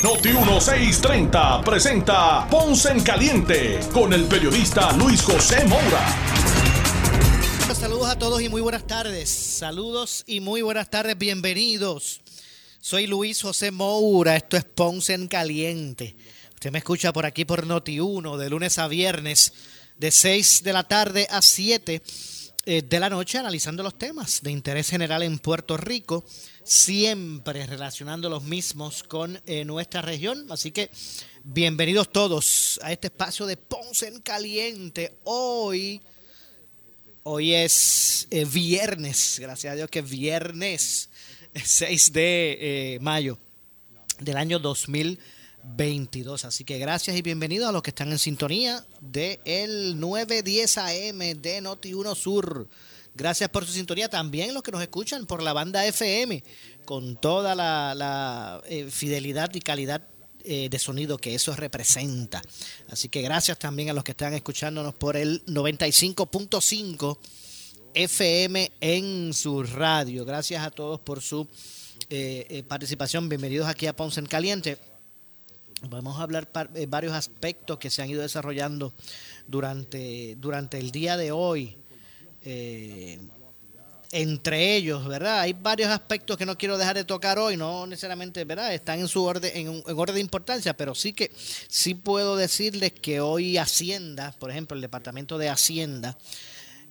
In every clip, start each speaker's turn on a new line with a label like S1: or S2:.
S1: Noti 1630 presenta Ponce en Caliente con el periodista Luis José Moura.
S2: Saludos a todos y muy buenas tardes. Saludos y muy buenas tardes. Bienvenidos. Soy Luis José Moura. Esto es Ponce en Caliente. Usted me escucha por aquí por Noti 1 de lunes a viernes de 6 de la tarde a 7 eh, de la noche analizando los temas de interés general en Puerto Rico, siempre relacionando los mismos con eh, nuestra región. Así que bienvenidos todos a este espacio de Ponce en Caliente. Hoy Hoy es eh, viernes, gracias a Dios que es viernes 6 de eh, mayo del año 2022. Así que gracias y bienvenidos a los que están en sintonía de el 910 AM de Noti1 Sur. Gracias por su sintonía. También los que nos escuchan por la banda FM, con toda la, eh, fidelidad y calidad eh, de sonido que eso representa. Así que gracias también a los que están escuchándonos por el 95.5 FM en su radio. Gracias a todos por su eh, eh, participación. Bienvenidos aquí a Ponce en Caliente. Vamos a hablar varios aspectos que se han ido desarrollando durante, durante el día de hoy entre ellos, ¿verdad? Hay varios aspectos que no quiero dejar de tocar hoy, no necesariamente, ¿verdad? Están en su orden, en, orden de importancia, pero sí que sí puedo decirles que hoy Hacienda, por ejemplo, el Departamento de Hacienda,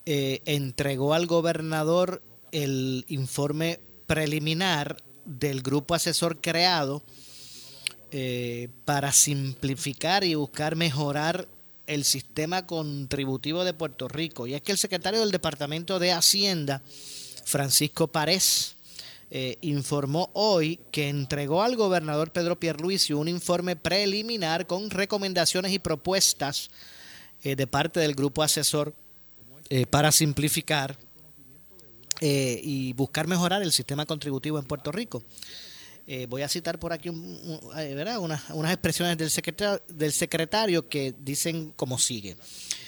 S2: eh, entregó al gobernador el informe preliminar del grupo asesor creado eh, para simplificar y buscar mejorar el sistema contributivo de Puerto Rico. Y es que el secretario del Departamento de Hacienda, Francisco Párez, eh, informó hoy que entregó al gobernador Pedro Pierluisi un informe preliminar con recomendaciones y propuestas eh, de parte del grupo asesor eh, para simplificar y buscar mejorar el sistema contributivo en Puerto Rico. Eh, voy a citar por aquí eh, Unas, expresiones del secretario, del secretario que dicen como sigue.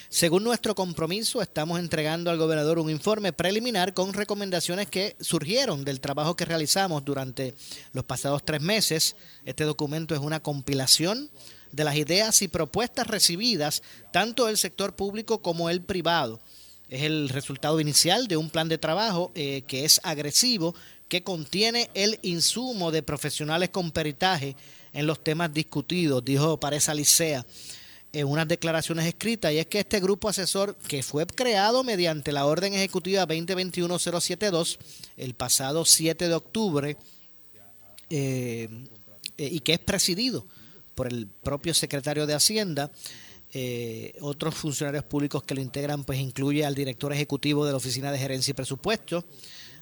S2: Según nuestro compromiso, estamos entregando al gobernador un informe preliminar con recomendaciones que surgieron del trabajo que realizamos durante los pasados tres meses. Este documento es una compilación de las ideas y propuestas recibidas tanto del sector público como el privado. Es el resultado inicial de un plan de trabajo eh, que es agresivo que contiene el insumo de profesionales con peritaje en los temas discutidos, dijo Pareza Licea en unas declaraciones escritas, y es que este grupo asesor, que fue creado mediante la Orden Ejecutiva 2021-072 el pasado 7 de octubre, eh, eh, y que es presidido por el propio secretario de Hacienda, eh, otros funcionarios públicos que lo integran, pues incluye al director ejecutivo de la Oficina de Gerencia y Presupuesto,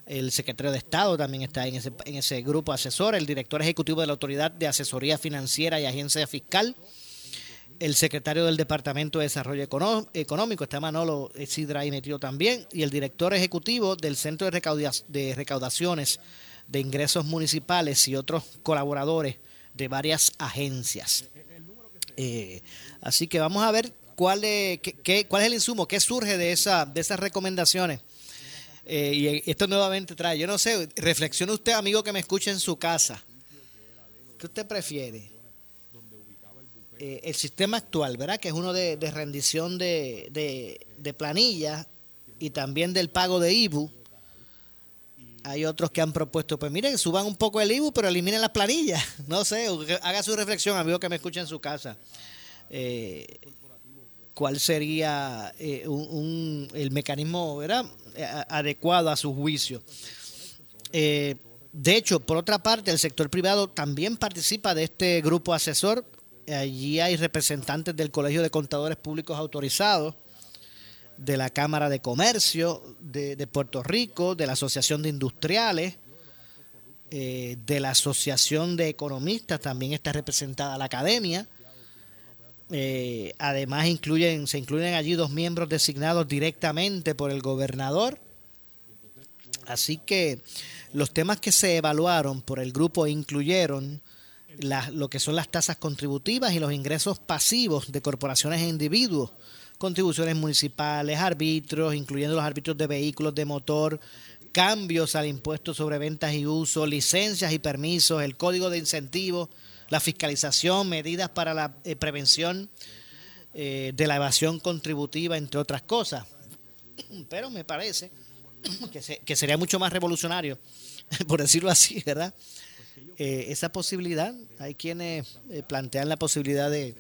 S2: el secretario de Estado también está en ese, en ese grupo asesor, el director ejecutivo de la Autoridad de Asesoría Financiera y Agencia Fiscal, el secretario del Departamento de Desarrollo Económico, está Manolo Sidra y metido también, y el director ejecutivo del Centro de, Recaudaciones de Ingresos Municipales y otros colaboradores de varias agencias. Eh, así que vamos a ver cuál es, qué, cuál es el insumo, qué surge de, esa, de esas recomendaciones eh, y esto nuevamente trae, yo no sé, reflexione usted, amigo que me escuche en su casa. ¿Qué usted prefiere? Eh, el sistema actual, ¿verdad? Que es uno de, rendición de, de, planillas y también del pago de IBU. Hay otros que han propuesto, pues miren, suban un poco el IBU, pero eliminen las planillas. No sé, haga su reflexión, amigo que me escuche en su casa. Eh, ¿Cuál sería el mecanismo, ¿verdad? Eh, adecuado a su juicio. Eh, de hecho, por otra parte, el sector privado también participa de este grupo asesor. Allí hay representantes del Colegio de Contadores Públicos Autorizados, de la Cámara de Comercio de, Puerto Rico, de la Asociación de Industriales, eh, de la Asociación de Economistas, también está representada la Academia, Eh, además incluyen, se incluyen allí dos miembros designados directamente por el gobernador. Así que los temas que se evaluaron por el grupo incluyeron lo que son las tasas contributivas y los ingresos pasivos de corporaciones e individuos, contribuciones municipales, árbitros, incluyendo los árbitros de vehículos de motor, cambios al impuesto sobre ventas y uso, licencias y permisos, el código de incentivos, la fiscalización, medidas para la eh, prevención eh, de la evasión contributiva, entre otras cosas. Pero me parece que, que sería mucho más revolucionario, por decirlo así, ¿verdad? Eh, esa posibilidad, hay quienes plantean la posibilidad de,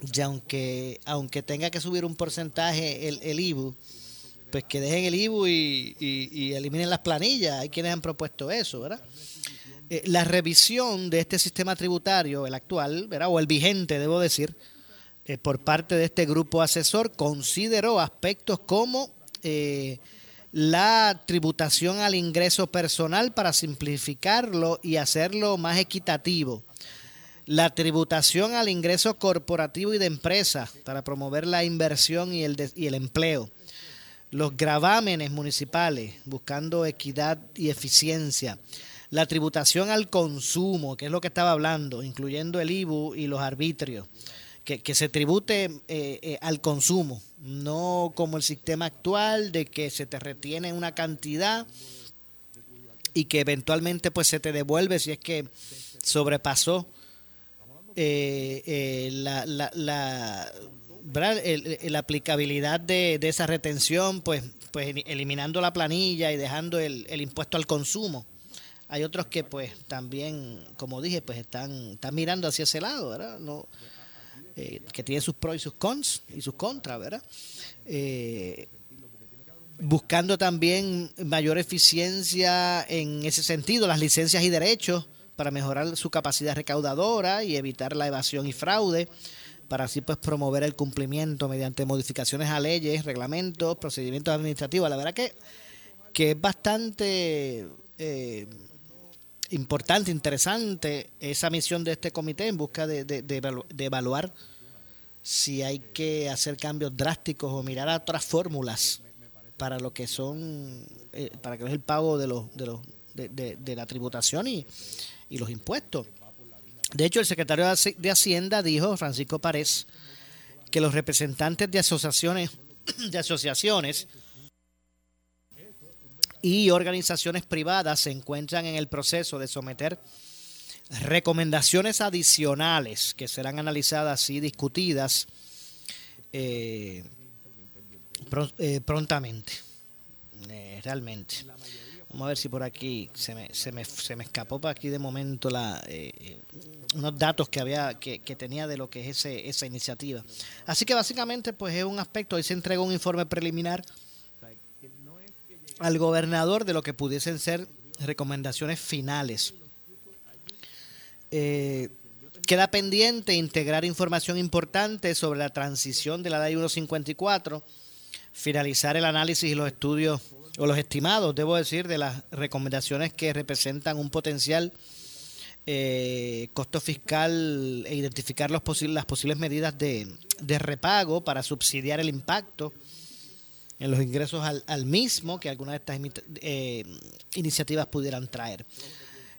S2: ya aunque, aunque tenga que subir un porcentaje el, el IBU, pues que dejen el IBU y, eliminen las planillas. Hay quienes han propuesto eso, ¿verdad? Eh, la revisión de este sistema tributario, el actual, ¿verdad? o el vigente, debo decir, eh, por parte de este grupo asesor, consideró aspectos como eh, la tributación al ingreso personal para simplificarlo y hacerlo más equitativo. La tributación al ingreso corporativo y de empresa para promover la inversión y el, y el empleo los gravámenes municipales, buscando equidad y eficiencia, la tributación al consumo, que es lo que estaba hablando, incluyendo el IBU y los arbitrios, que, se tribute eh, eh, al consumo, no como el sistema actual de que se te retiene una cantidad y que eventualmente pues se te devuelve si es que sobrepasó eh, la, la la aplicabilidad de, esa retención, pues, pues eliminando la planilla y dejando el, impuesto al consumo. Hay otros que pues también, como dije, pues están, están mirando hacia ese lado, ¿verdad? No, eh, que tienen sus pros y sus cons y sus contras, ¿verdad? Eh, buscando también mayor eficiencia en ese sentido, las licencias y derechos para mejorar su capacidad recaudadora y evitar la evasión y fraude para así pues promover el cumplimiento mediante modificaciones a leyes, reglamentos, procedimientos administrativos. La verdad que, que es bastante eh, importante, interesante esa misión de este comité en busca de, de, evaluar si hay que hacer cambios drásticos o mirar a otras fórmulas para lo que son, eh, para que es el pago de los, de los, de, la tributación y, y los impuestos. De hecho, el secretario de Hacienda dijo, Francisco Párez, que los representantes de asociaciones, de asociaciones y organizaciones privadas se encuentran en el proceso de someter recomendaciones adicionales que serán analizadas y discutidas eh, eh, prontamente, eh, realmente. Vamos a ver si por aquí se me, se me, se me escapó por aquí de momento la, eh, unos datos que había que, tenía de lo que es ese, esa iniciativa. Así que básicamente pues es un aspecto, hoy se entregó un informe preliminar al gobernador de lo que pudiesen ser recomendaciones finales. Eh, queda pendiente integrar información importante sobre la transición de la ley 154, finalizar el análisis y los estudios o los estimados, debo decir, de las recomendaciones que representan un potencial eh, costo fiscal e identificar los las posibles medidas de, repago para subsidiar el impacto en los ingresos al, mismo que algunas de estas eh, iniciativas pudieran traer.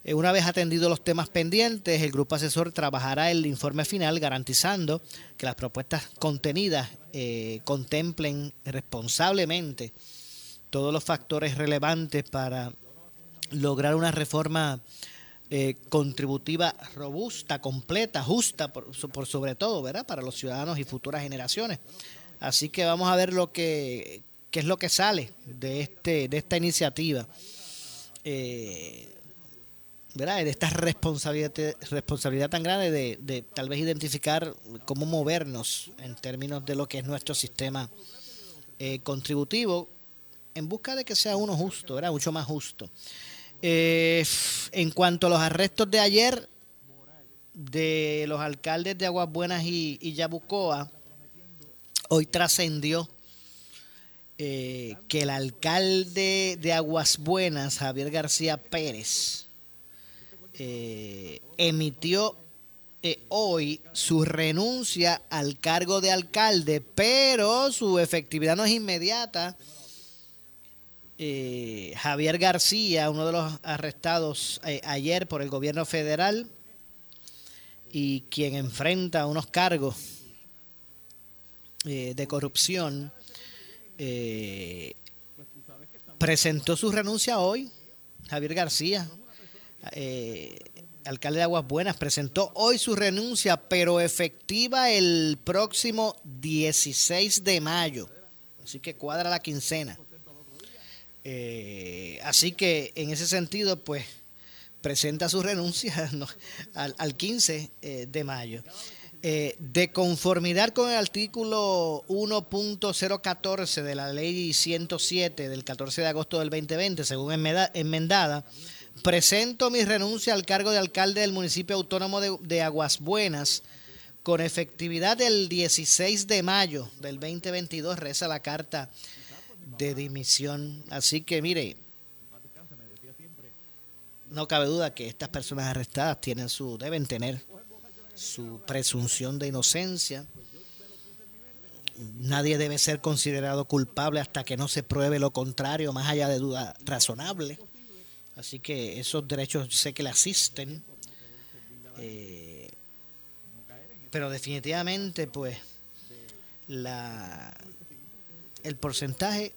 S2: Eh, una vez atendidos los temas pendientes, el grupo asesor trabajará el informe final garantizando que las propuestas contenidas contemplen responsablemente todos los factores relevantes para lograr una reforma eh, contributiva robusta, completa, justa, por, sobre todo, ¿verdad? Para los ciudadanos y futuras generaciones. Así que vamos a ver lo que qué es lo que sale de este de esta iniciativa, eh, ¿verdad? De esta responsabilidad responsabilidad tan grande de, tal vez identificar cómo movernos en términos de lo que es nuestro sistema eh, contributivo en busca de que sea uno justo, era mucho más justo. Eh, en cuanto a los arrestos de ayer de los alcaldes de Aguas Buenas y, Yabucoa, hoy trascendió eh, que el alcalde de Aguas Buenas, Javier García Pérez, eh, emitió eh, hoy su renuncia al cargo de alcalde, pero su efectividad no es inmediata. Javier García, uno de los arrestados ayer por el gobierno federal y quien enfrenta unos cargos de corrupción, presentó su renuncia hoy. Javier García, alcalde de Aguas Buenas, presentó hoy su renuncia, pero efectiva el próximo 16 de mayo. Así que cuadra la quincena. Eh, así que en ese sentido, pues presenta su renuncia al, 15 eh, de mayo. Eh, de conformidad con el artículo 1.014 de la ley 107 del 14 de agosto del 2020, según enmendada, Presento mi renuncia al cargo de alcalde del municipio autónomo de, Aguas Buenas con efectividad el 16 de mayo del 2022, reza la carta de dimisión. Así que mire, no cabe duda que estas personas arrestadas tienen su, deben tener su presunción de inocencia. Nadie debe ser considerado culpable hasta que no se pruebe lo contrario, más allá de duda razonable. Así que esos derechos sé que le asisten. Eh, pero definitivamente, pues, la, el porcentaje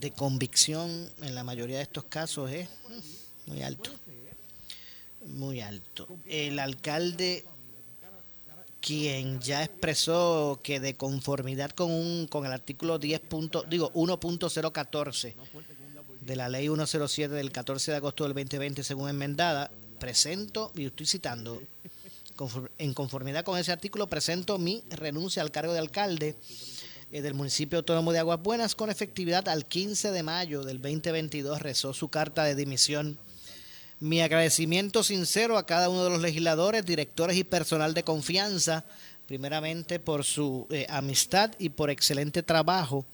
S2: de convicción en la mayoría de estos casos es mm, muy alto. Muy alto. El alcalde quien ya expresó que de conformidad con un con el artículo 10. digo 1.014 de la ley 107 del 14 de agosto del 2020, según enmendada, presento, y estoy citando, en conformidad con ese artículo, presento mi renuncia al cargo de alcalde eh, del municipio autónomo de Aguas Buenas con efectividad al 15 de mayo del 2022, rezó su carta de dimisión. Mi agradecimiento sincero a cada uno de los legisladores, directores y personal de confianza, primeramente por su eh, amistad y por excelente trabajo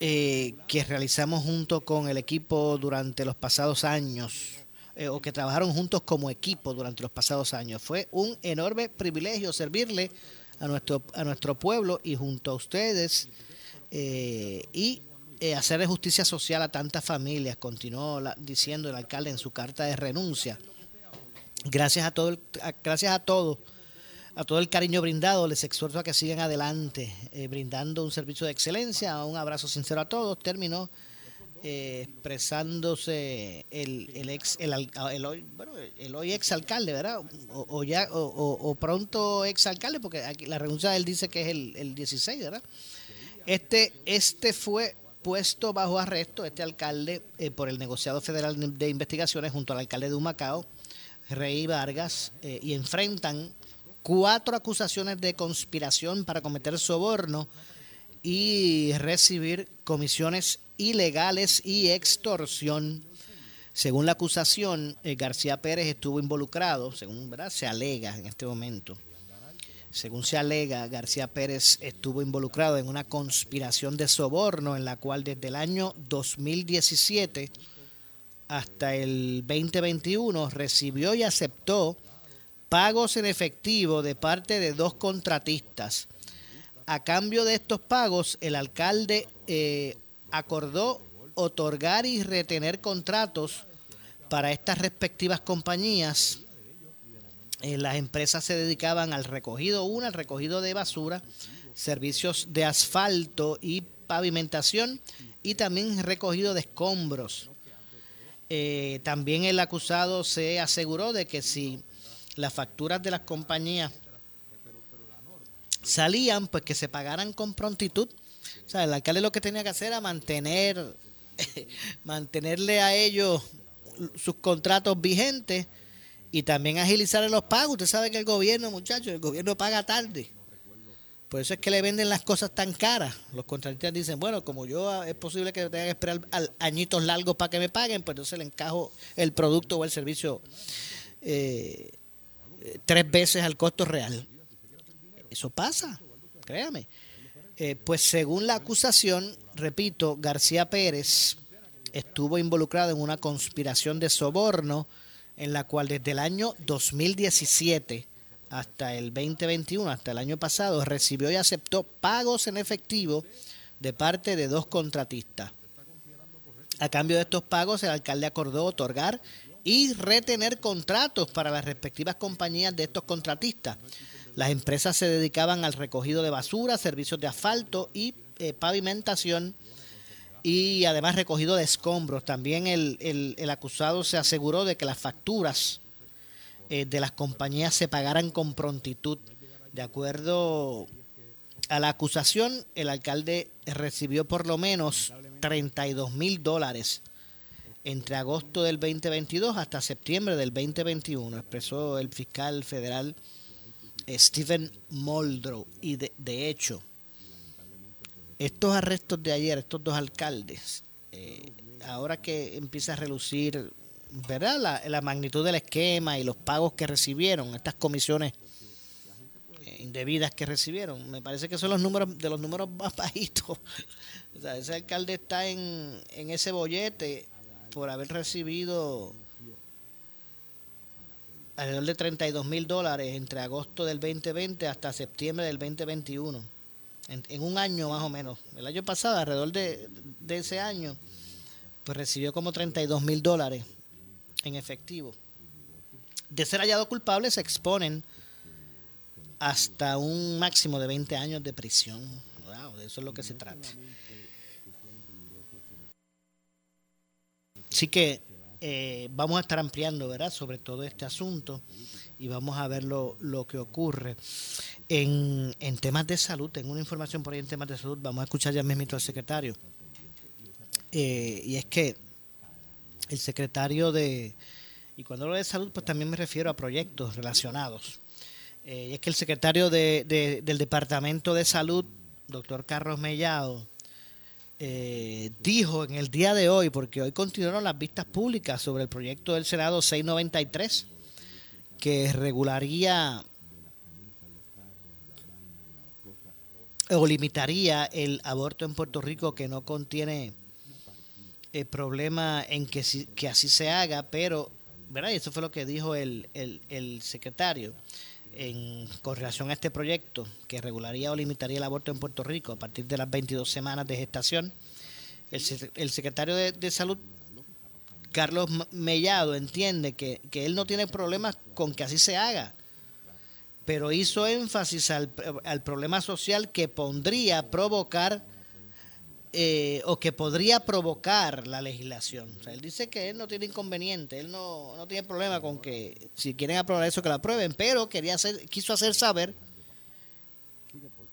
S2: eh, que realizamos junto con el equipo durante los pasados años, eh, o que trabajaron juntos como equipo durante los pasados años. Fue un enorme privilegio servirle a nuestro, a nuestro pueblo y junto a ustedes eh, y hacerle justicia social a tantas familias, continuó diciendo el alcalde en su carta de renuncia. Gracias a todo, gracias a todos a todo el cariño brindado, les exhorto a que sigan adelante, eh, brindando un servicio de excelencia. Un abrazo sincero a todos. Terminó eh, expresándose el, el ex, el, hoy, bueno, el hoy ex alcalde, ¿verdad? O, ya, o, pronto ex alcalde, porque aquí la renuncia de él dice que es el 16, ¿verdad? Este, este fue puesto bajo arresto, este alcalde, eh, por el negociado federal de investigaciones junto al alcalde de Humacao, Rey Vargas, y enfrentan cuatro acusaciones de conspiración para cometer soborno y recibir comisiones ilegales y extorsión. Según la acusación, eh, García Pérez estuvo involucrado, según se alega en este momento. Según se alega, García Pérez estuvo involucrado en una conspiración de soborno en la cual desde el año 2017 hasta el 2021 recibió y aceptó pagos en efectivo de parte de dos contratistas. A cambio de estos pagos, el alcalde eh, acordó otorgar y retener contratos para estas respectivas compañías. Eh, las empresas se dedicaban al recogido, una, al recogido de basura, servicios de asfalto y pavimentación y también recogido de escombros. Eh, también el acusado se aseguró de que si las facturas de las compañías salían, pues que se pagaran con prontitud. O sea, el alcalde lo que tenía que hacer era mantener, mantenerle a ellos sus contratos vigentes y también agilizar los pagos. Usted sabe que el gobierno, muchachos, el gobierno paga tarde. Por eso es que le venden las cosas tan caras. Los contratistas dicen, bueno, como yo es posible que tenga que esperar añitos largos para que me paguen, pues entonces le encajo el producto o el servicio eh, tres veces al costo real. Eso pasa, créame. Eh, pues según la acusación, repito, García Pérez estuvo involucrado en una conspiración de soborno en la cual desde el año 2017 hasta el 2021, hasta el año pasado, recibió y aceptó pagos en efectivo de parte de dos contratistas. A cambio de estos pagos, el alcalde acordó otorgar y retener contratos para las respectivas compañías de estos contratistas. Las empresas se dedicaban al recogido de basura, servicios de asfalto y eh, pavimentación y además recogido de escombros. También el, acusado se aseguró de que las facturas eh, de las compañías se pagaran con prontitud. De acuerdo a la acusación, el alcalde recibió por lo menos 32 mil dólares entre agosto del 2022 hasta septiembre del 2021, expresó el fiscal federal eh, Stephen Moldrow. Y de hecho, estos arrestos de ayer, estos dos alcaldes, eh, ahora que empieza a relucir ¿verdad? La, magnitud del esquema y los pagos que recibieron, estas comisiones eh, indebidas que recibieron, me parece que son los números de los números más bajitos. o sea, ese alcalde está en, en ese bollete por haber recibido alrededor de 32 mil dólares entre agosto del 2020 hasta septiembre del 2021 en, un año más o menos. El año pasado, alrededor de, ese año, pues recibió como 32 mil dólares en efectivo. De ser hallado culpable se exponen hasta un máximo de 20 años de prisión. de eso es lo que se trata. Así que eh, vamos a estar ampliando, ¿verdad?, sobre todo este asunto y vamos a ver lo, lo que ocurre. En, en, temas de salud, tengo una información por ahí en temas de salud, vamos a escuchar ya mismo al secretario. Eh, y es que el secretario de, y cuando hablo de salud, pues también me refiero a proyectos relacionados. Eh, y es que el secretario de, del Departamento de Salud, doctor Carlos Mellado, eh, dijo en el día de hoy, porque hoy continuaron las vistas públicas sobre el proyecto del Senado 693, que regularía o limitaría el aborto en Puerto Rico que no contiene el problema en que, que así se haga, pero, ¿verdad? Y eso fue lo que dijo el, el, secretario en, con relación a este proyecto que regularía o limitaría el aborto en Puerto Rico a partir de las 22 semanas de gestación. El, el secretario de Salud Carlos Mellado entiende que, él no tiene problemas con que así se haga, pero hizo énfasis al, problema social que pondría provocar eh, o que podría provocar la legislación. O sea, él dice que él no tiene inconveniente, él no, no tiene problema con que si quieren aprobar eso que lo aprueben, pero quería hacer, quiso hacer saber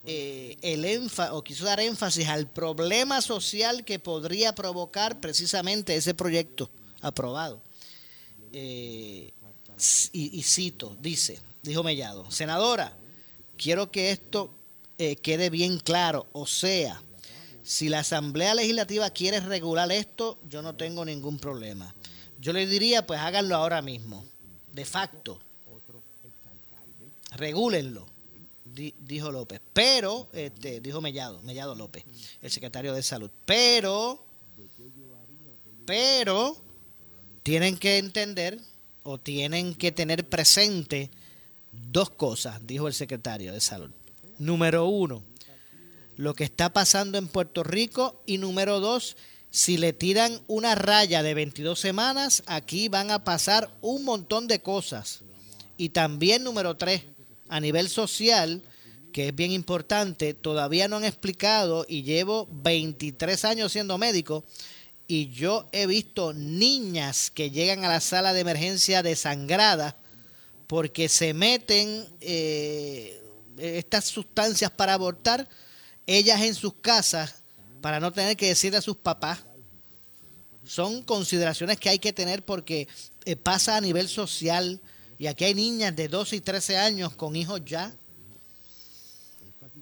S2: eh, el o quiso dar énfasis al problema social que podría provocar precisamente ese proyecto aprobado. Eh, y, cito, dice, dijo Mellado, senadora, quiero que esto eh, quede bien claro, o sea, si la Asamblea Legislativa quiere regular esto, yo no tengo ningún problema. Yo le diría, pues háganlo ahora mismo, de facto. Regúlenlo, dijo López. Pero, este, dijo Mellado, Mellado López, el secretario de Salud. Pero, pero, tienen que entender o tienen que tener presente dos cosas, dijo el secretario de Salud. Número uno, lo que está pasando en Puerto Rico y número dos, si le tiran una raya de 22 semanas, aquí van a pasar un montón de cosas. Y también número tres, a nivel social, que es bien importante, todavía no han explicado y llevo 23 años siendo médico, y yo he visto niñas que llegan a la sala de emergencia desangradas porque se meten eh, estas sustancias para abortar ellas en sus casas para no tener que decirle a sus papás. Son consideraciones que hay que tener porque eh, pasa a nivel social y aquí hay niñas de 12 y 13 años con hijos ya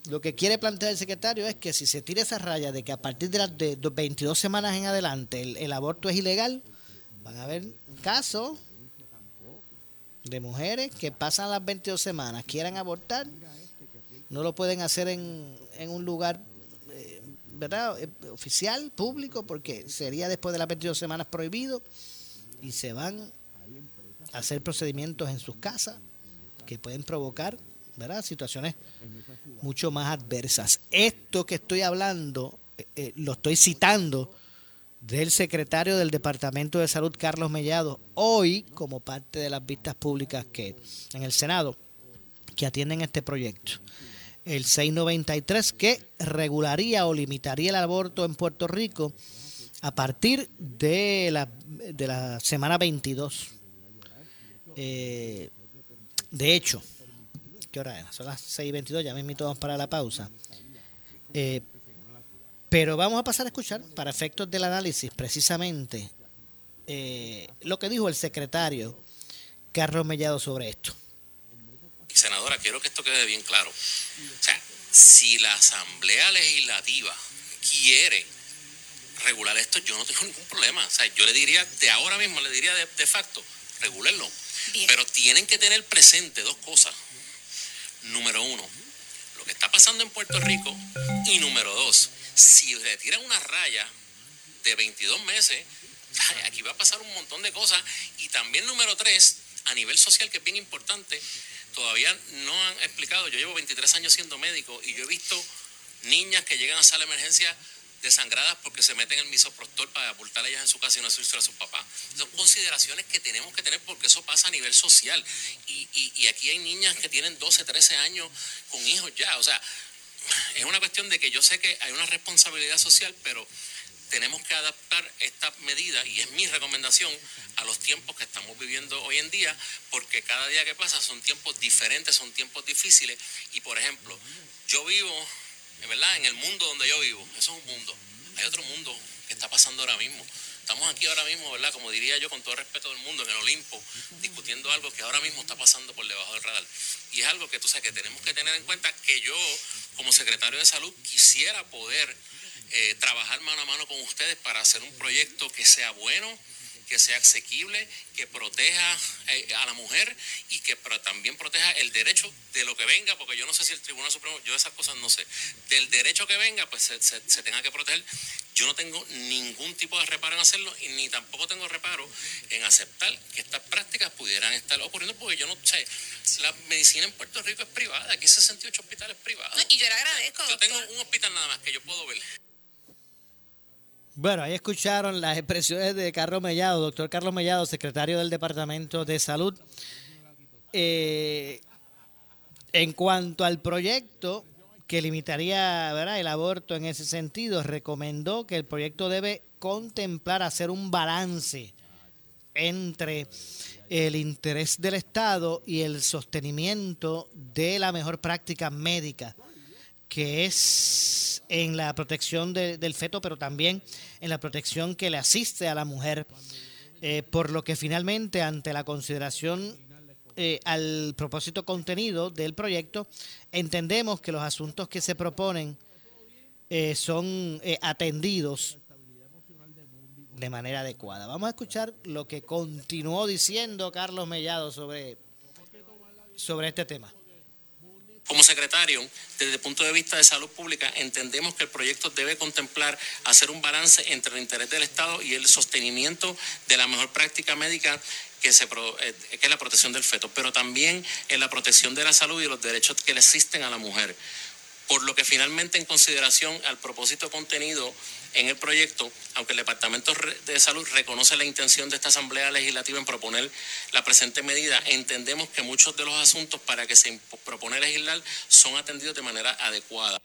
S2: lo que quiere plantear el secretario es que si se tira esa raya de que a partir de las de 22 semanas en adelante el, aborto es ilegal, van a haber casos de mujeres que pasan las 22 semanas, quieran abortar, no lo pueden hacer en, en un lugar eh, ¿verdad? Eh, oficial, público, porque sería después de las 22 semanas prohibido y se van hacer procedimientos en sus casas que pueden provocar ¿verdad? situaciones mucho más adversas. Esto que estoy hablando, eh, eh, lo estoy citando del secretario del Departamento de Salud, Carlos Mellado, hoy como parte de las vistas públicas que en el Senado que atienden este proyecto. El 693 que regularía o limitaría el aborto en Puerto Rico a partir de la, de la semana 22. Eh, de hecho, ¿qué hora es? Son las 6.22, ya me invito para la pausa. Eh, pero vamos a pasar a escuchar, para efectos del análisis, precisamente eh, lo que dijo el secretario Carlos Mellado sobre esto.
S3: Senadora, quiero que esto quede bien claro. O sea, si la Asamblea Legislativa quiere regular esto, yo no tengo ningún problema. O sea, yo le diría, de ahora mismo, le diría de, de facto, regularlo. Pero tienen que tener presente dos cosas. Número uno, lo que está pasando en Puerto Rico. Y número dos, si retiran una raya de 22 meses, aquí va a pasar un montón de cosas. Y también número tres, a nivel social, que es bien importante, todavía no han explicado, yo llevo 23 años siendo médico y yo he visto niñas que llegan a sala de emergencia desangradas porque se meten el misoprostol para aportar ellas en su casa y no decirse a sus papás. Son consideraciones que tenemos que tener porque eso pasa a nivel social. Y, y aquí hay niñas que tienen 12, 13 años con hijos ya. O sea, es una cuestión de que yo sé que hay una responsabilidad social, pero tenemos que adaptar esta medida, y es mi recomendación, a los tiempos que estamos viviendo hoy en día, porque cada día que pasa son tiempos diferentes, son tiempos difíciles, y por ejemplo, yo vivo, ¿verdad?, en el mundo donde yo vivo, eso es un mundo, hay otro mundo que está pasando ahora mismo. Estamos aquí ahora mismo, ¿verdad? Como diría yo, con todo el respeto del mundo, en el Olimpo, discutiendo algo que ahora mismo está pasando por debajo del radar. Y es algo que tú sabes que tenemos que tener en cuenta que yo, como secretario de salud, quisiera poder eh, trabajar mano a mano con ustedes para hacer un proyecto que sea bueno, que sea asequible, que proteja eh, a la mujer y que también proteja el derecho de lo que venga, porque yo no sé si el Tribunal Supremo, yo esas cosas no sé, del derecho que venga, pues se, tenga que proteger. Yo no tengo ningún tipo de reparo en hacerlo y ni tampoco tengo reparo en aceptar que estas prácticas pudieran estar ocurriendo, porque yo no sé, la medicina en Puerto Rico es privada, aquí 68 hospitales privados.
S4: y yo le agradezco.
S3: Yo tengo un hospital nada más que yo puedo ver.
S2: Bueno, ahí escucharon las expresiones de Carlos Mellado, doctor Carlos Mellado, secretario del Departamento de Salud. Eh, en cuanto al proyecto que limitaría el aborto en ese sentido, recomendó que el proyecto debe contemplar hacer un balance entre el interés del Estado y el sostenimiento de la mejor práctica médica, que es en la protección del feto, pero también en la protección que le asiste a la mujer, eh, por lo que finalmente ante la consideración eh, al propósito contenido del proyecto, entendemos que los asuntos que se proponen eh, son atendidos de manera adecuada. Vamos a escuchar lo que continuó diciendo Carlos Mellado sobre, sobre este tema.
S3: Como secretario, desde el punto de vista de salud pública, entendemos que el proyecto debe contemplar hacer un balance entre el interés del Estado y el sostenimiento de la mejor práctica médica que, eh, es la protección del feto, pero también en la protección de la salud y los derechos que le existen a la mujer por lo que finalmente en consideración al propósito contenido en el proyecto, aunque el Departamento de Salud reconoce la intención de esta Asamblea Legislativa en proponer la presente medida, entendemos que muchos de los asuntos para que se propone legislar son atendidos de manera adecuada.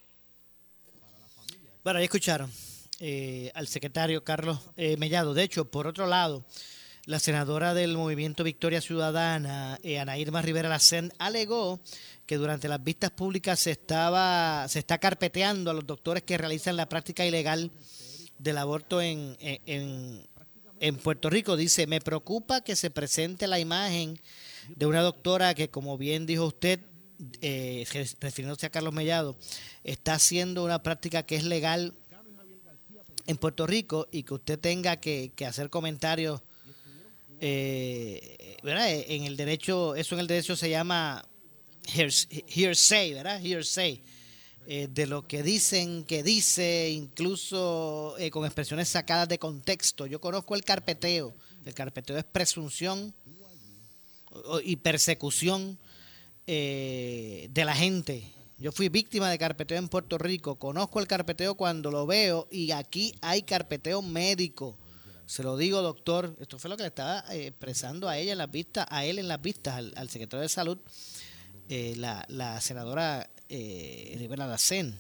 S2: Bueno, ahí escucharon eh, al secretario Carlos eh, Mellado. De hecho, por otro lado, la senadora del Movimiento Victoria Ciudadana, eh, Ana Irma Rivera Lacen, alegó que durante las vistas públicas se estaba se está carpeteando a los doctores que realizan la práctica ilegal del aborto en, en, en Puerto Rico. Dice, me preocupa que se presente la imagen de una doctora que, como bien dijo usted, eh, refiriéndose a Carlos Mellado, está haciendo una práctica que es legal en Puerto Rico y que usted tenga que, hacer comentarios eh, ¿verdad? en el derecho, eso en el derecho se llama hearsay, ¿verdad? Hearsay. Eh, de lo que dicen que dice, incluso eh, con expresiones sacadas de contexto. Yo conozco el carpeteo. El carpeteo es presunción y persecución eh, de la gente. Yo fui víctima de carpeteo en Puerto Rico, conozco el carpeteo cuando lo veo y aquí hay carpeteo médico. Se lo digo, doctor, esto fue lo que le estaba eh, expresando a ella en las vistas, a él en las vistas, al, secretario de Salud, eh, la, senadora eh, Rivera Lacén.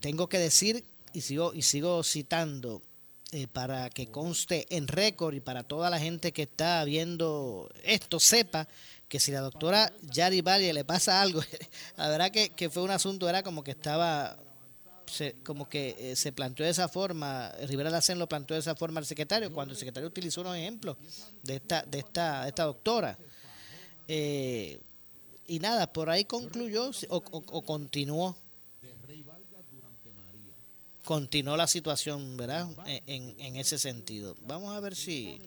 S2: tengo que decir, y sigo, y sigo citando, para que conste en récord y para toda la gente que está viendo esto, sepa que si la doctora Yari Valle le pasa algo, la verdad que, que fue un asunto, era como que estaba, se, como que eh, se planteó de esa forma, Rivera Lacen lo planteó de esa forma al secretario, cuando el secretario utilizó unos ejemplos de esta, de esta, esta doctora. Eh, y nada, por ahí concluyó o, continuó continuó la situación, ¿verdad? En, en, ese sentido. Vamos a ver si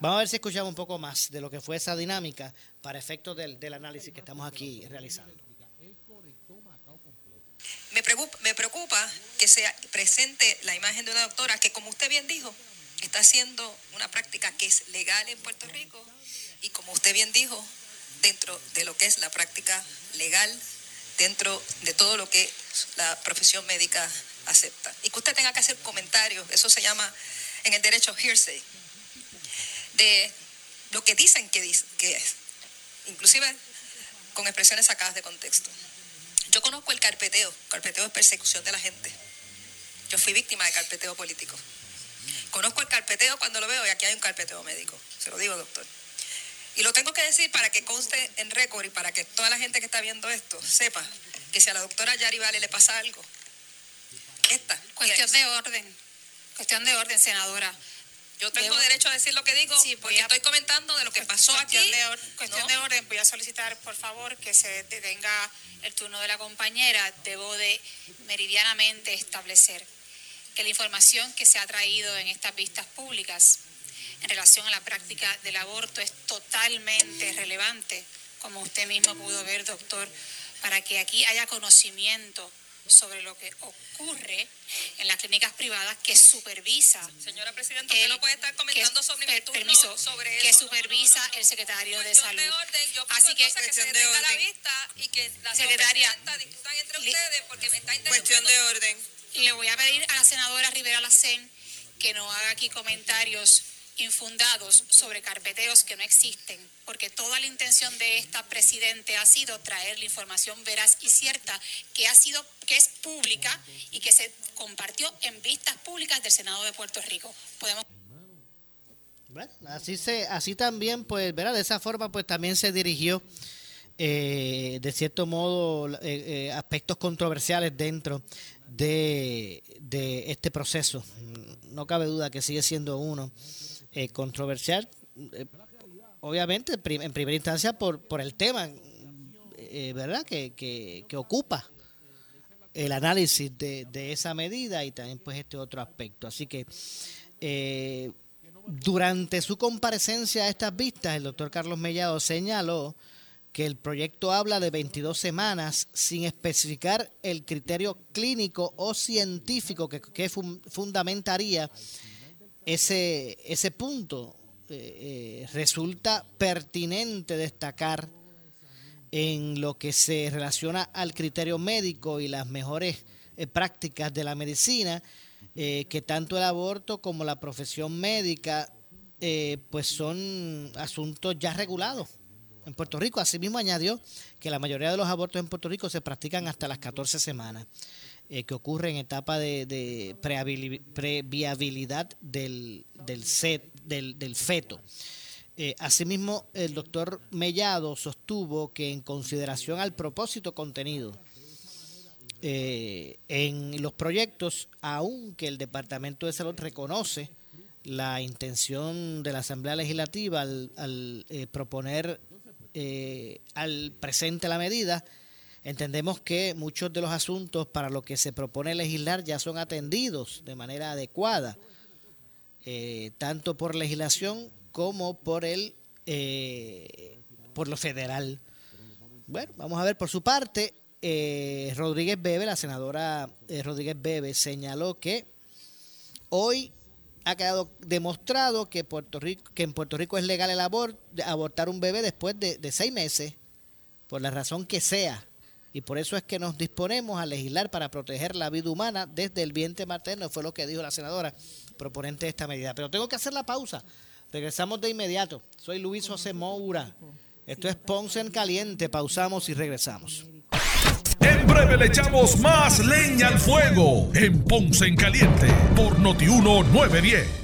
S2: Vamos a ver si escuchamos un poco más de lo que fue esa dinámica para efectos del, análisis que estamos aquí realizando.
S4: Me preocupa, me preocupa que se presente la imagen de una doctora que, como usted bien dijo, está haciendo una práctica que es legal en Puerto Rico y, como usted bien dijo, dentro de lo que es la práctica legal, dentro de todo lo que la profesión médica acepta. Y que usted tenga que hacer comentarios, eso se llama en el derecho hearsay de lo que dicen que, es, inclusive con expresiones sacadas de contexto. Yo conozco el carpeteo, carpeteo es persecución de la gente. Yo fui víctima de carpeteo político. Conozco el carpeteo cuando lo veo y aquí hay un carpeteo médico, se lo digo doctor. Y lo tengo que decir para que conste en récord y para que toda la gente que está viendo esto sepa que si a la doctora Yari Vale le pasa algo, esta.
S5: Cuestión de orden, cuestión de orden, senadora.
S4: Yo tengo derecho a decir lo que digo sí, porque estoy comentando de lo que pasó
S5: aquí.
S4: De
S5: cuestión de orden, voy a solicitar, por favor, que se detenga el turno de la compañera. Debo de meridianamente establecer que la información que se ha traído en estas vistas públicas en relación a la práctica del aborto es totalmente relevante, como usted mismo pudo ver, doctor, para que aquí haya conocimiento sobre lo que ocurre en las clínicas privadas que supervisa.
S4: Señora Presidenta, usted no puede estar comentando sobre
S5: per, permiso, sobre que supervisa el secretario de Salud. De
S4: orden, yo Así que, que se la vista y que la secretaria discutan entre ustedes porque me está
S5: Cuestión de orden. Le voy a pedir a la senadora Rivera Lacén que no haga aquí comentarios infundados sobre carpeteos que no existen, porque toda la intención de esta presidente ha sido traer la información veraz y cierta que ha sido que es pública y que se compartió en vistas públicas del Senado de Puerto Rico. Podemos
S2: bueno, así se así también pues, ¿verdad? De esa forma pues también se dirigió eh, de cierto modo eh, eh, aspectos controversiales dentro de, de este proceso. No cabe duda que sigue siendo uno eh, controversial, eh, obviamente en primera instancia por, por el tema, eh, ¿verdad?, que, que, ocupa el análisis de, de, esa medida y también pues este otro aspecto. Así que durante su comparecencia a estas vistas, el doctor Carlos Mellado señaló que el proyecto habla de 22 semanas sin especificar el criterio clínico o científico que, que fundamentaría ese, ese punto eh, eh, resulta pertinente destacar en lo que se relaciona al criterio médico y las mejores eh, prácticas de la medicina, que tanto el aborto como la profesión médica pues son asuntos ya regulados en Puerto Rico. Asimismo añadió que la mayoría de los abortos en Puerto Rico se practican hasta las 14 semanas. Eh, que ocurre en etapa de, de previabilidad del, del, set, del, del feto. Eh, asimismo, el doctor Mellado sostuvo que en consideración al propósito contenido eh, en los proyectos, aunque el Departamento de Salud reconoce la intención de la Asamblea Legislativa al, al proponer al presente la medida, Entendemos que muchos de los asuntos para los que se propone legislar ya son atendidos de manera adecuada, eh, tanto por legislación como por el eh, por lo federal. Bueno, vamos a ver por su parte. Eh, Rodríguez Bebe, la senadora Rodríguez Bebe, señaló que hoy ha quedado demostrado que, Puerto Rico, que en Puerto Rico es legal el abort, abortar un bebé después de, de seis meses, por la razón que sea. Y por eso es que nos disponemos a legislar para proteger la vida humana desde el vientre materno, fue lo que dijo la senadora proponente de esta medida. Pero tengo que hacer la pausa. Regresamos de inmediato. Soy Luis José Moura. Esto es Ponce en Caliente. Pausamos y regresamos.
S1: En breve le echamos más leña al fuego en Ponce en Caliente por Notiuno 910.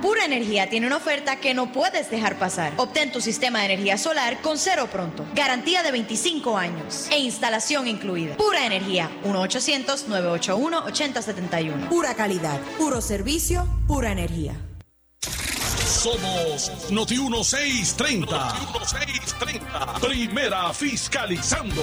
S6: Pura Energía tiene una oferta que no puedes dejar pasar. Obtén tu sistema de energía solar con cero pronto. Garantía de 25 años e instalación incluida. Pura Energía, 1-800-981-8071.
S7: Pura calidad, puro servicio, pura energía.
S1: Somos Noti 1630. Noti 1630. Primera fiscalizando.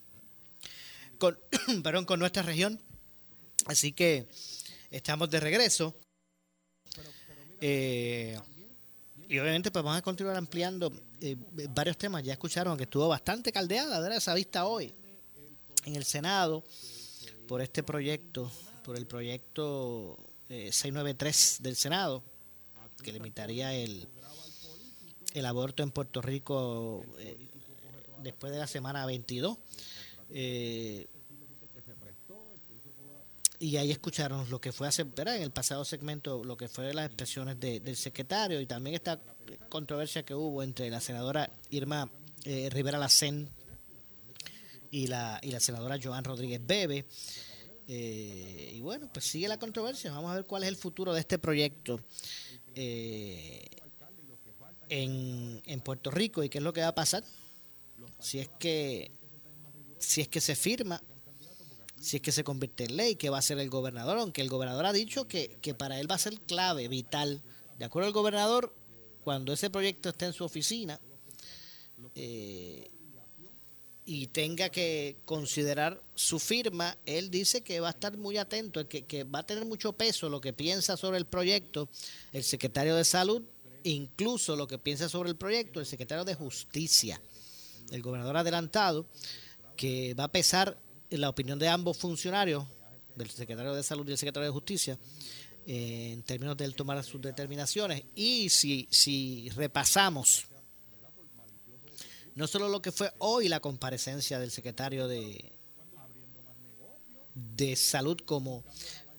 S2: con, perdón, con nuestra región. Así que estamos de regreso. Eh, y obviamente pues vamos a continuar ampliando eh, varios temas. Ya escucharon que estuvo bastante caldeada ¿verdad? esa vista hoy en el Senado por este proyecto, por el proyecto eh, 693 del Senado, que limitaría el, el aborto en Puerto Rico eh, después de la semana 22. Eh, y ahí escucharon lo que fue hace, ¿verdad? en el pasado segmento, lo que fue las expresiones de, del secretario y también esta controversia que hubo entre la senadora Irma eh, Rivera Lacén y la, y la senadora Joan Rodríguez Bebe. Eh, y bueno, pues sigue la controversia. Vamos a ver cuál es el futuro de este proyecto eh, en, en Puerto Rico y qué es lo que va a pasar. Si es que si es que se firma, si es que se convierte en ley, qué va a hacer el gobernador, aunque el gobernador ha dicho que, que para él va a ser clave, vital. De acuerdo al gobernador, cuando ese proyecto esté en su oficina eh, y tenga que considerar su firma, él dice que va a estar muy atento, que, que va a tener mucho peso lo que piensa sobre el proyecto el secretario de salud, incluso lo que piensa sobre el proyecto el secretario de justicia. El gobernador adelantado que va a pesar la opinión de ambos funcionarios, del secretario de salud y el secretario de justicia, eh, en términos de él tomar sus determinaciones. Y si, si repasamos no solo lo que fue hoy la comparecencia del secretario de, de salud como,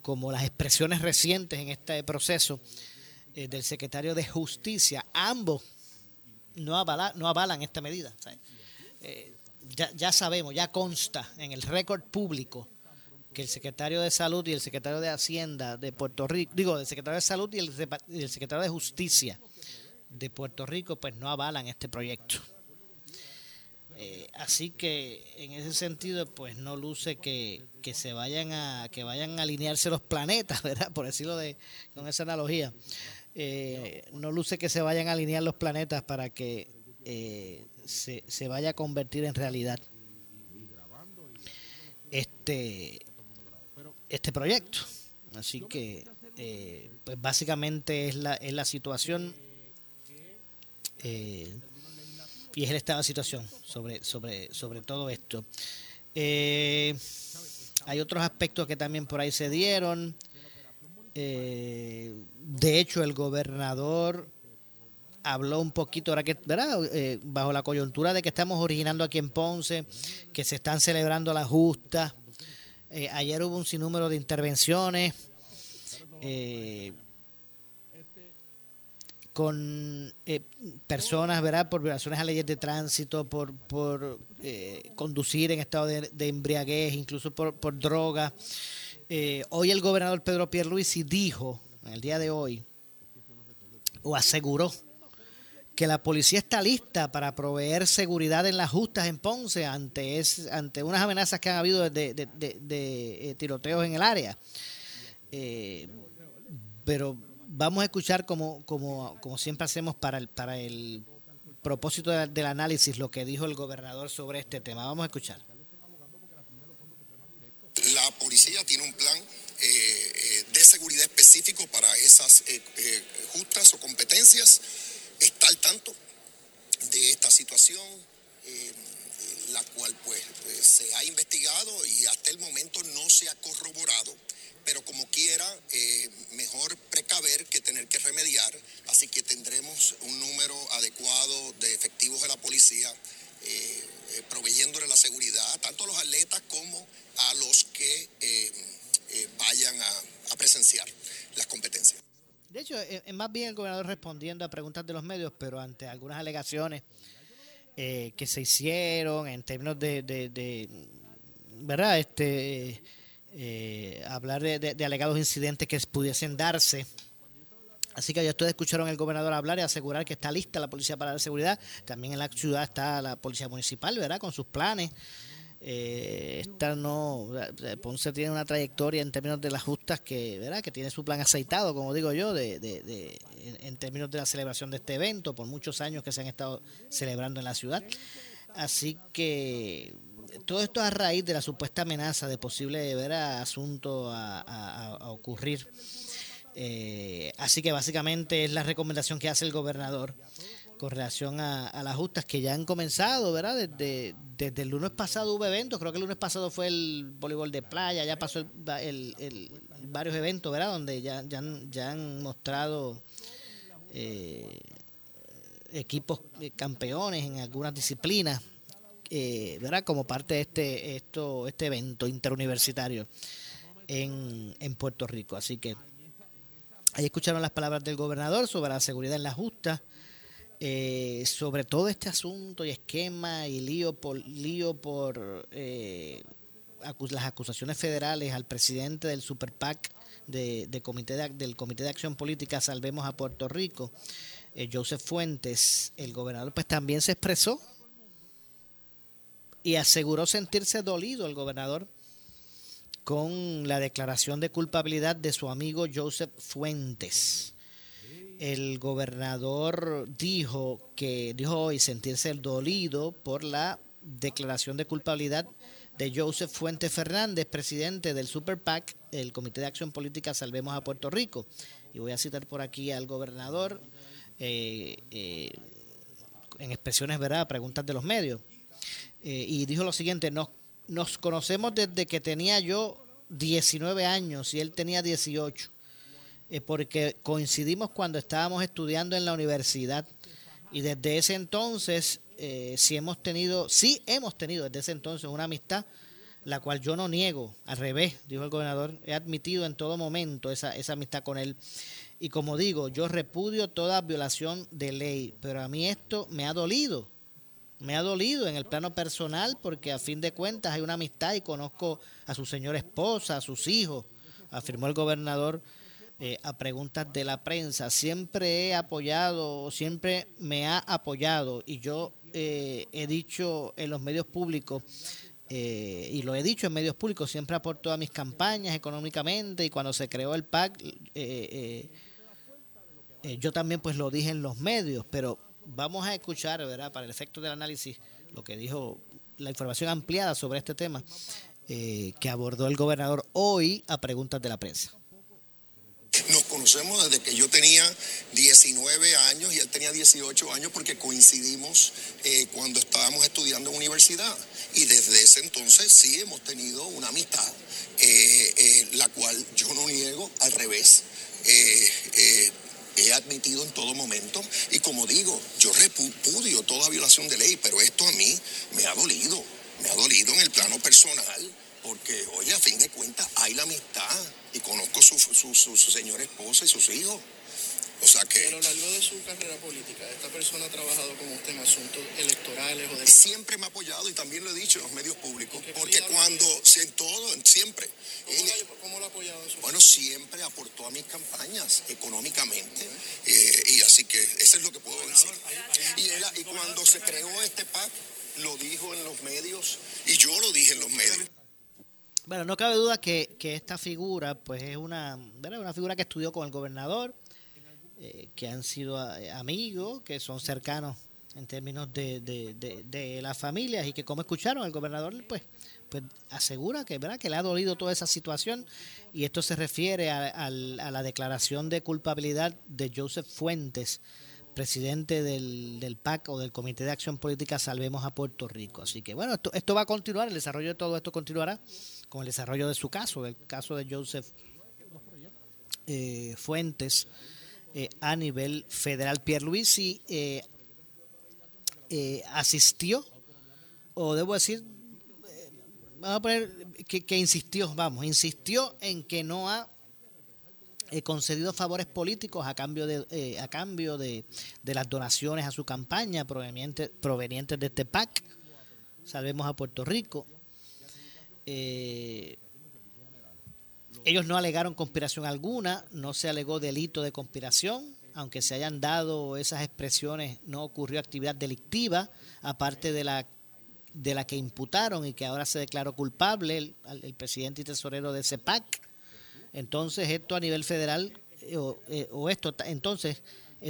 S2: como las expresiones recientes en este proceso eh, del secretario de justicia, ambos no, avala, no avalan esta medida. Eh, ya, ya sabemos, ya consta en el récord público que el secretario de Salud y el secretario de Hacienda de Puerto Rico, digo, el secretario de Salud y el, secretario de Justicia de Puerto Rico, pues no avalan este proyecto. Eh, así que en ese sentido, pues no luce que, que, se vayan a que vayan a alinearse los planetas, ¿verdad? Por decirlo de con esa analogía, eh, no luce que se vayan a alinear los planetas para que eh, se, se vaya a convertir en realidad este este proyecto. Así que, eh, pues básicamente es la, es la situación eh, y es el estado de situación sobre, sobre, sobre todo esto. Eh, hay otros aspectos que también por ahí se dieron. de hecho, el gobernador habló un poquito, ahora que, ¿verdad? bajo la coyuntura de que estamos originando aquí en Ponce, que se están celebrando las justas eh, ayer hubo un sinnúmero de intervenciones eh, con eh, personas, ¿verdad? Por violaciones a leyes de tránsito, por, por conducir en estado de, embriaguez, incluso por, por droga. hoy el gobernador Pedro Pierluisi dijo, en el día de hoy, o aseguró, que la policía está lista para proveer seguridad en las justas en Ponce ante es, ante unas amenazas que han habido de, de, eh, tiroteos en el área. Eh, pero vamos a escuchar como, como, como siempre hacemos para el, para el propósito del análisis lo que dijo el gobernador sobre este tema. Vamos a escuchar.
S8: La policía tiene un plan eh, de seguridad específico para esas justas o competencias tanto de esta situación, eh, la cual pues eh, se ha investigado y hasta el momento no se ha corroborado, pero como quiera, eh, mejor precaver que tener que remediar, así que tendremos un número adecuado de efectivos de la policía proveyéndole la seguridad tanto a los atletas como a los que vayan a presenciar las competencias.
S2: De hecho, es, más bien el gobernador respondiendo a preguntas de los medios, pero ante algunas alegaciones eh, que se hicieron en términos de, ¿verdad? Este, eh, hablar de, alegados incidentes que pudiesen darse. Así que ya ustedes escucharon al gobernador hablar y asegurar que está lista la policía para la seguridad. También en la ciudad está la policía municipal, ¿verdad? Con sus planes eh, esta no Ponce tiene una trayectoria en términos de las justas que verdad que tiene su plan aceitado como digo yo de, de, en, términos de la celebración de este evento por muchos años que se han estado celebrando en la ciudad. Así que todo esto a raíz de la supuesta amenaza de posible ¿verdad? asunto a, ocurrir. Eh, así que básicamente es la recomendación que hace el gobernador con relación a, las justas que ya han comenzado, ¿verdad? Desde, desde el lunes pasado hubo eventos, creo que el lunes pasado fue el voleibol de playa, ya pasó el, varios eventos, ¿verdad? Donde ya, ya, ya han mostrado eh, equipos eh, campeones en algunas disciplinas, eh, ¿verdad? Como parte de este, esto, este evento interuniversitario en, en Puerto Rico. Así que ahí escucharon las palabras del gobernador sobre la seguridad en las justas eh, sobre todo este asunto y esquema y lío por lío por eh, las acusaciones federales al presidente del Super PAC de, comité del Comité de Acción Política Salvemos a Puerto Rico, eh, Joseph Fuentes, el gobernador, pues también se expresó y aseguró sentirse dolido el gobernador con la declaración de culpabilidad de su amigo Joseph Fuentes. El gobernador dijo que dijo hoy sentirse dolido por la declaración de culpabilidad de Joseph Fuentes Fernández, presidente del Super PAC, el Comité de Acción Política Salvemos a Puerto Rico. Y voy a citar por aquí al gobernador eh, eh, en expresiones, ¿verdad? Preguntas de los medios. Eh, y dijo lo siguiente, nos, nos conocemos desde que tenía yo 19 años y él tenía 18, porque coincidimos cuando estábamos estudiando en la universidad y desde ese entonces eh, sí hemos tenido, sí hemos tenido desde ese entonces una amistad, la cual yo no niego, al revés, dijo el gobernador, he admitido en todo momento esa, esa amistad con él. Y como digo, yo repudio toda violación de ley, pero a mí esto me ha dolido, me ha dolido en el plano personal porque a fin de cuentas hay una amistad y conozco a su señora esposa, a sus hijos, afirmó el gobernador eh, a preguntas de la prensa. Siempre he apoyado, siempre me ha apoyado y yo eh, he dicho en los medios públicos, eh, y lo he dicho en medios públicos, siempre aportó a mis campañas económicamente y cuando se creó el PAC, yo también pues lo dije en los medios, pero vamos a escuchar, ¿verdad? Para el efecto del análisis, lo que dijo la información ampliada sobre este tema que abordó el gobernador hoy a preguntas de la prensa.
S8: Nos conocemos desde que yo tenía 19 años y él tenía 18 años porque coincidimos eh, cuando estábamos estudiando en universidad. Y desde ese entonces sí hemos tenido una amistad, eh, eh, la cual yo no niego, al revés. he admitido en todo momento y como digo, yo repudio toda violación de ley, pero esto a mí me ha dolido, me ha dolido en el plano personal porque, oye, a fin de cuentas hay la amistad y conozco su, su, su, señora esposa y sus hijos. O sea que...
S9: Pero a lo largo de su carrera política, ¿esta persona ha trabajado con usted en asuntos electorales o de...
S8: Siempre me ha apoyado y también lo he dicho en los medios públicos. Porque cuando, en todo, siempre.
S9: ¿Cómo, lo ha apoyado en su
S8: Bueno, siempre aportó a mis campañas económicamente. Eh, y así que eso es lo que puedo decir. Y, él, y cuando se creó este PAC, lo dijo en los medios y yo lo dije en los medios.
S2: Bueno, no cabe duda que, esta figura, pues es una, una figura que estudió con el gobernador, eh, que han sido eh, amigos, que son cercanos en términos de, de, las familias y que como escucharon el gobernador, pues, pues asegura que, ¿verdad? que le ha dolido toda esa situación y esto se refiere a, a la declaración de culpabilidad de Joseph Fuentes presidente del, del, PAC o del Comité de Acción Política Salvemos a Puerto Rico. Así que bueno, esto, esto va a continuar, el desarrollo de todo esto continuará con el desarrollo de su caso, el caso de Joseph eh, Fuentes eh, a nivel federal. Pierluisi eh, eh, asistió, o debo decir, vamos a poner que, que, insistió, vamos, insistió en que no ha concedido favores políticos a cambio de a cambio de, de, las donaciones a su campaña provenientes provenientes de este PAC. Salvemos a Puerto Rico. Eh, ellos no alegaron conspiración alguna, no se alegó delito de conspiración, aunque se hayan dado esas expresiones, no ocurrió actividad delictiva, aparte de la de la que imputaron y que ahora se declaró culpable el, presidente y tesorero de CEPAC. Entonces, esto a nivel federal, eh, eh, o, esto, entonces,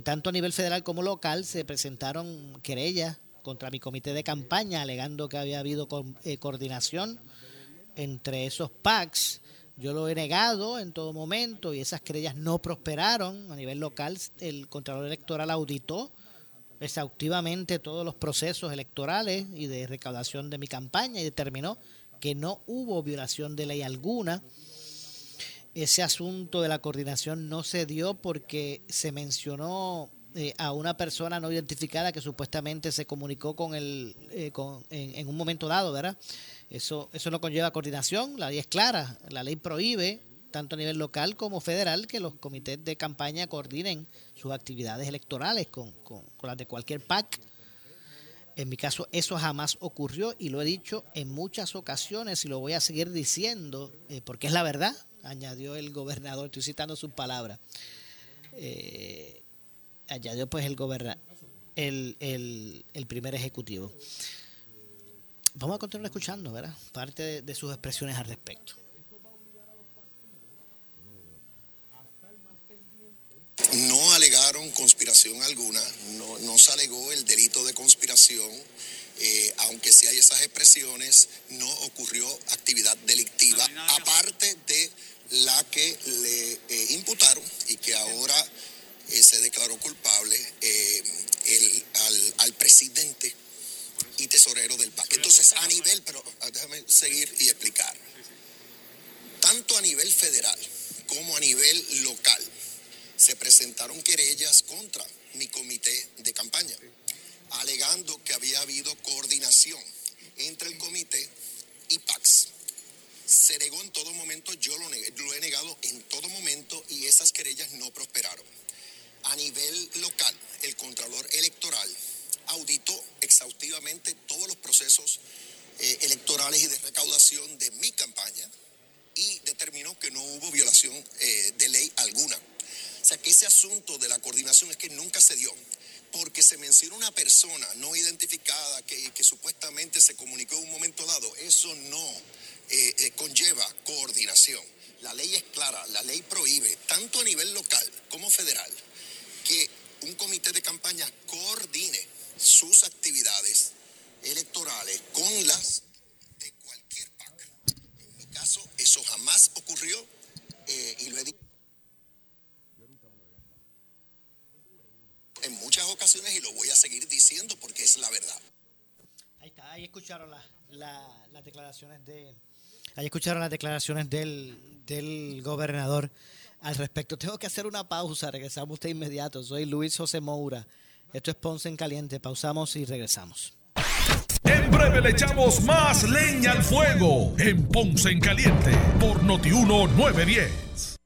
S2: tanto a nivel federal como local, se presentaron querellas contra mi comité de campaña, alegando que había habido coordinación entre esos PACs. Yo lo he negado en todo momento y esas querellas no prosperaron. A nivel local, el Contralor Electoral auditó exhaustivamente todos los procesos electorales y de recaudación de mi campaña y determinó que no hubo violación de ley alguna. Ese asunto de la coordinación no se dio porque se mencionó eh, a una persona no identificada que supuestamente se comunicó con él eh, en, en, un momento dado, ¿verdad? Eso, eso no conlleva coordinación, la ley es clara, la ley prohíbe, tanto a nivel local como federal, que los comités de campaña coordinen sus actividades electorales con, las de cualquier PAC. En mi caso, eso jamás ocurrió y lo he dicho en muchas ocasiones y lo voy a seguir diciendo eh, porque es la verdad, añadió el gobernador, estoy citando sus palabras. Eh, añadió pues el, el, el, el primer ejecutivo. Vamos a continuar escuchando, ¿verdad? Parte de, sus expresiones al respecto.
S8: No alegaron conspiración alguna, no, no se alegó el delito de conspiración, eh, aunque sí hay esas expresiones, no ocurrió actividad delictiva, aparte de la que le eh, imputaron y que ahora eh, se declaró culpable al presidente y tesorero del PAC. Entonces, a nivel, pero ah, déjame seguir y explicar, tanto a nivel federal como a nivel local, se presentaron querellas contra mi comité de campaña, alegando que había habido coordinación entre el comité y PAX. Se negó en todo momento, yo lo, negué- lo he negado en todo momento y esas querellas no prosperaron. A nivel local, el Contralor Electoral auditó exhaustivamente todos los procesos eh, electorales y de recaudación de mi campaña y determinó que no hubo violación eh, de ley alguna. O sea que ese asunto de la coordinación es que nunca se dio, porque se menciona una persona no identificada que, supuestamente se comunicó en un momento dado. Eso no eh, conlleva coordinación. La ley es clara, la ley prohíbe, tanto a nivel local como federal, que un comité de campaña coordine sus actividades electorales con las de cualquier PAC. En mi caso, eso jamás ocurrió eh, y lo he dicho en muchas ocasiones y lo voy a seguir diciendo porque es la verdad.
S2: Ahí está, ahí escucharon la- la- las declaraciones de. Ahí escucharon las declaraciones del, del gobernador al respecto. Tengo que hacer una pausa, regresamos de inmediato. Soy Luis José Moura. Esto es Ponce en Caliente. Pausamos y regresamos.
S1: En breve le echamos más leña al fuego en Ponce en Caliente por Notiuno 910.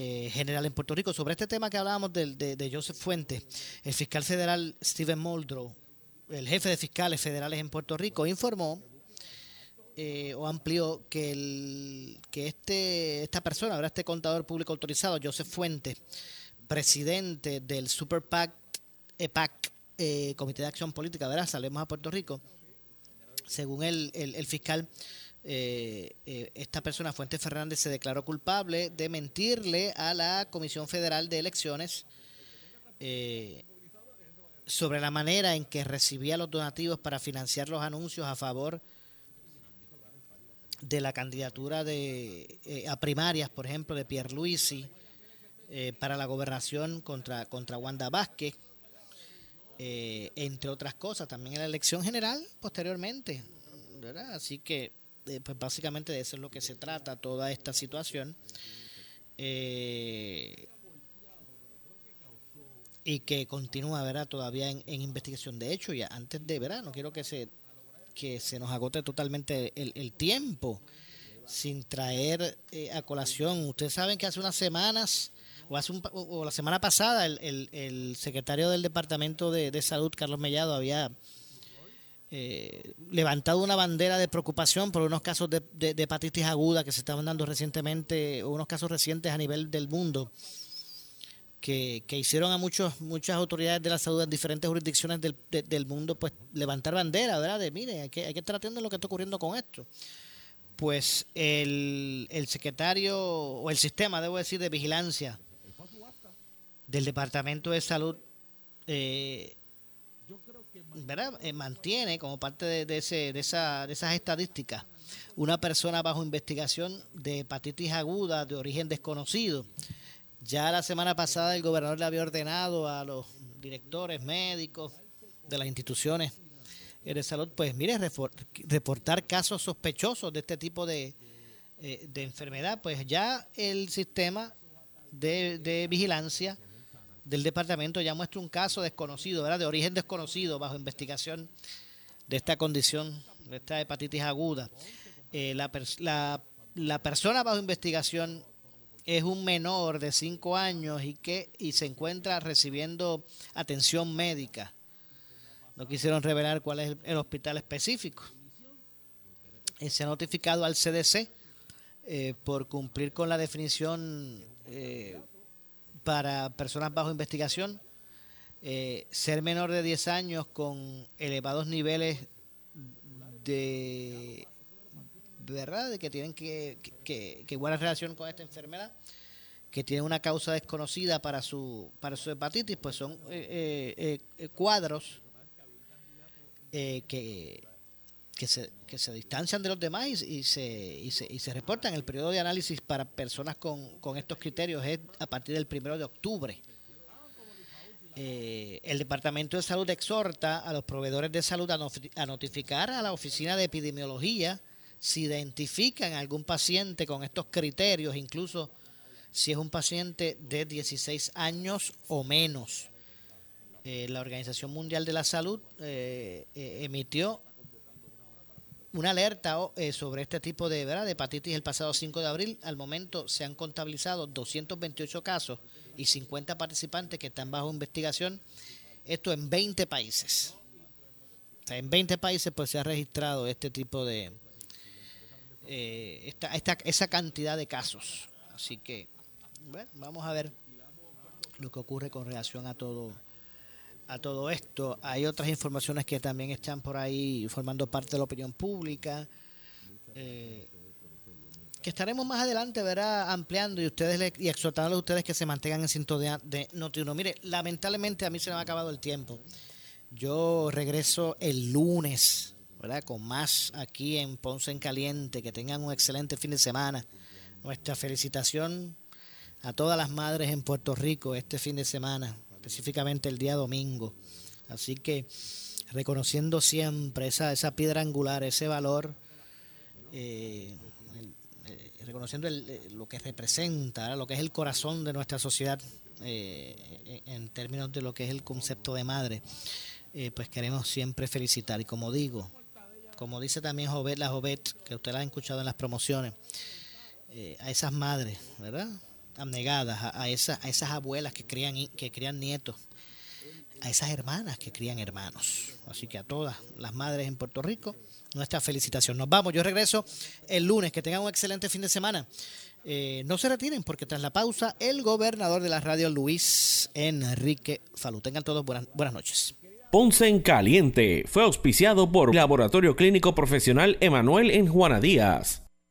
S2: eh, general en Puerto Rico. Sobre este tema que hablábamos del- de, de Joseph Fuente, el fiscal federal Steven Muldrow, el jefe de fiscales federales en Puerto Rico, informó eh, o amplió que el que este esta persona, ahora este contador público autorizado, Joseph Fuente, presidente del Super PAC, EPAC, eh, Comité de Acción Política, ¿verdad? Salemos a Puerto Rico. Según el- el fiscal, eh, eh, esta persona, Fuente Fernández, se declaró culpable de mentirle a la Comisión Federal de Elecciones eh, sobre la manera en que recibía los donativos para financiar los anuncios a favor de la candidatura de a primarias, por ejemplo, de Pierluisi para la gobernación contra, contra Wanda Vázquez, entre otras cosas, también en la elección general posteriormente. Así que, pues básicamente de eso es lo que se trata toda esta situación. Eh, y que continúa, ¿verdad? Todavía en, investigación. De hecho, ya antes de, ¿verdad? No quiero que se que se nos agote totalmente el, el tiempo sin traer eh, a colación. Ustedes saben que hace unas semanas, o, hace un o la semana pasada, el, el- el secretario del Departamento de, de Salud, Carlos Mellado, había eh, levantado una bandera de preocupación por unos casos de, de- de hepatitis aguda que se estaban dando recientemente, o unos casos recientes a nivel del mundo. Que, que hicieron a muchos muchas autoridades de la salud en diferentes jurisdicciones del, de- del mundo pues levantar bandera, ¿verdad? De mire, hay que, hay que estar atentos a lo que está ocurriendo con esto pues el, el secretario o el sistema, debo decir, de vigilancia del Departamento de Salud, eh, Eh, mantiene como parte de, de ese, de, esa, de esas estadísticas una persona bajo investigación de hepatitis aguda de origen desconocido. Ya la semana pasada el gobernador le había ordenado a los directores médicos de las instituciones de salud, pues mire, reportar casos sospechosos de este tipo de, eh, de enfermedad, pues ya el sistema de, de, vigilancia del departamento ya muestra un caso desconocido, ¿verdad? De origen desconocido bajo investigación de esta condición, de esta hepatitis aguda. Eh, la, la, la persona bajo investigación es un menor de 5 años y que y se encuentra recibiendo atención médica. No quisieron revelar cuál es el, hospital específico. Eh, se ha notificado al CDC eh, por cumplir con la definición eh, para personas bajo investigación, ser menor de 10 años con elevados niveles de verdad de que tienen que, que, que relación con esta enfermedad que tiene una causa desconocida para su para su hepatitis pues son eh, eh, eh, cuadros que, que, se, que se distancian de los demás y, se, y, se, y se reportan el periodo de análisis para personas con, con estos criterios es a partir del primero de octubre el Departamento de Salud exhorta a los proveedores de salud a notificar a la Oficina de Epidemiología si identifican algún paciente con estos criterios, incluso si es un paciente de 16 años o menos. Eh, la Organización Mundial de la Salud eh, eh, emitió una alerta sobre este tipo de, ¿verdad? de hepatitis el pasado 5 de abril. Al momento se han contabilizado 228 casos y 50 participantes que están bajo investigación. Esto en 20 países. en 20 países pues se ha registrado este tipo de, eh, esta, esta, esa cantidad de casos. Así que, bueno, vamos a ver lo que ocurre con relación a todo a todo esto. Hay otras informaciones que también están por ahí formando parte de la opinión pública. Eh, que estaremos más adelante, verá, ampliando y ustedes y exhortando a ustedes que se mantengan en sintonía de Noti1. Mire, lamentablemente a mí se me ha acabado el tiempo. Yo regreso el lunes ¿verdad? Con más aquí en Ponce en Caliente. Que tengan un excelente fin de semana. Nuestra felicitación a todas las madres en Puerto Rico este fin de semana, específicamente el día domingo. Así que reconociendo siempre esa, esa piedra angular, ese valor, eh, eh, reconociendo eh, lo que representa, lo que es el corazón de nuestra sociedad en términos de lo que es el concepto de madre, pues queremos siempre felicitar. Y como digo, como dice también Jovet, la Jovet, que usted la ha escuchado en las promociones, a esas madres, ¿verdad? Abnegadas, a, esas, a esas abuelas que crían, que crían nietos, a esas hermanas que crían hermanos. Así que a todas las madres en Puerto Rico, nuestra felicitación. Nos vamos, yo regreso el lunes, que tengan un excelente fin de semana. Eh, no se retiren porque tras la pausa, el gobernador de la radio, Luis Enrique Falú. Tengan todos buenas, buenas noches.
S10: Ponce en Caliente fue auspiciado por Laboratorio Clínico Profesional Emanuel en Juana Díaz.